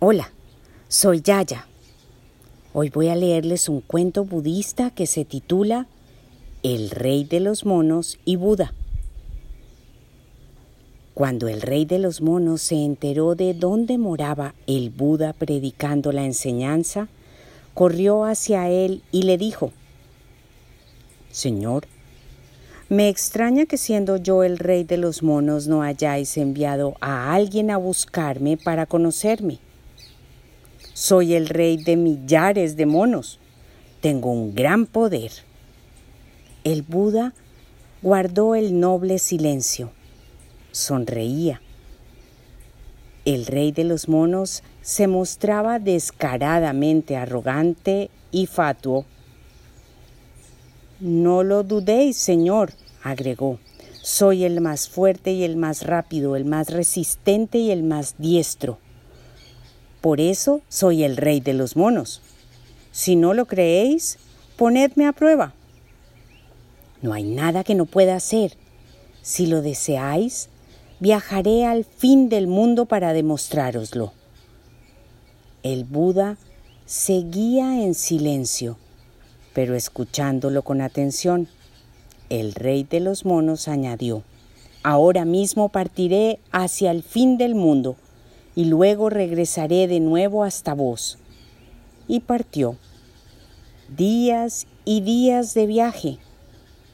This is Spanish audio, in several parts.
Hola, soy Yaya. Hoy voy a leerles un cuento budista que se titula El rey de los monos y Buda. Cuando el rey de los monos se enteró de dónde moraba el Buda predicando la enseñanza, corrió hacia él y le dijo, Señor, me extraña que siendo yo el rey de los monos no hayáis enviado a alguien a buscarme para conocerme. Soy el rey de millares de monos. Tengo un gran poder. El Buda guardó el noble silencio sonreía. El rey de los monos se mostraba descaradamente arrogante y fatuo. No lo dudéis, señor, agregó. Soy el más fuerte y el más rápido, el más resistente y el más diestro. Por eso soy el rey de los monos. Si no lo creéis, ponedme a prueba. No hay nada que no pueda hacer. Si lo deseáis, viajaré al fin del mundo para demostrároslo. El Buda seguía en silencio, pero escuchándolo con atención. El rey de los monos añadió, Ahora mismo partiré hacia el fin del mundo y luego regresaré de nuevo hasta vos. Y partió. Días y días de viaje.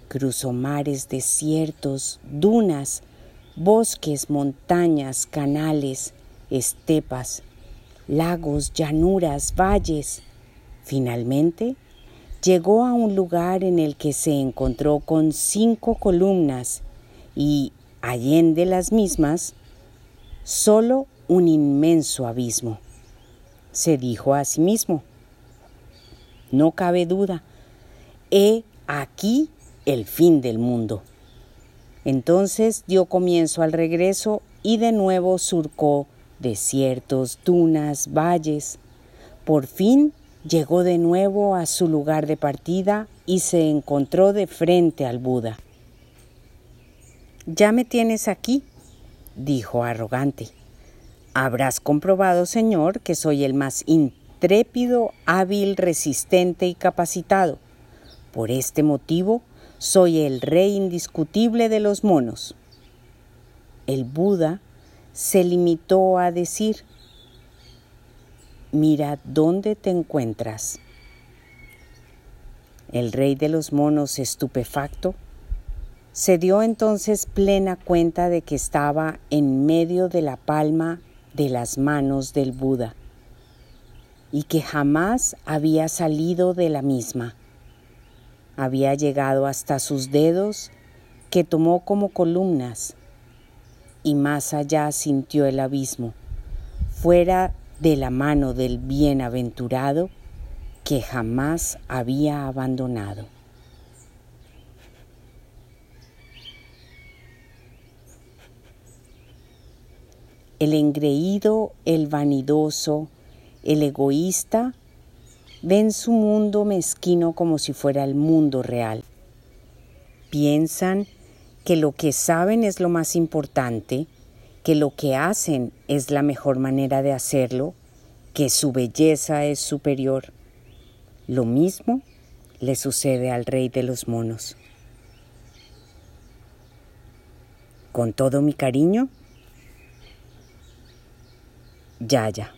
Cruzó mares desiertos, dunas, bosques, montañas, canales, estepas, lagos, llanuras, valles. Finalmente, llegó a un lugar en el que se encontró con cinco columnas y, allende las mismas, solo un inmenso abismo. Se dijo a sí mismo, no cabe duda, he aquí el fin del mundo. Entonces dio comienzo al regreso y de nuevo surcó desiertos, dunas, valles. Por fin llegó de nuevo a su lugar de partida y se encontró de frente al Buda. Ya me tienes aquí, dijo arrogante. Habrás comprobado, Señor, que soy el más intrépido, hábil, resistente y capacitado. Por este motivo, soy el rey indiscutible de los monos. El Buda se limitó a decir, mira dónde te encuentras. El rey de los monos, estupefacto, se dio entonces plena cuenta de que estaba en medio de la palma de las manos del Buda y que jamás había salido de la misma había llegado hasta sus dedos que tomó como columnas y más allá sintió el abismo, fuera de la mano del bienaventurado que jamás había abandonado. El engreído, el vanidoso, el egoísta ven su mundo mezquino como si fuera el mundo real. Piensan que lo que saben es lo más importante, que lo que hacen es la mejor manera de hacerlo, que su belleza es superior. Lo mismo le sucede al rey de los monos. Con todo mi cariño, Yaya.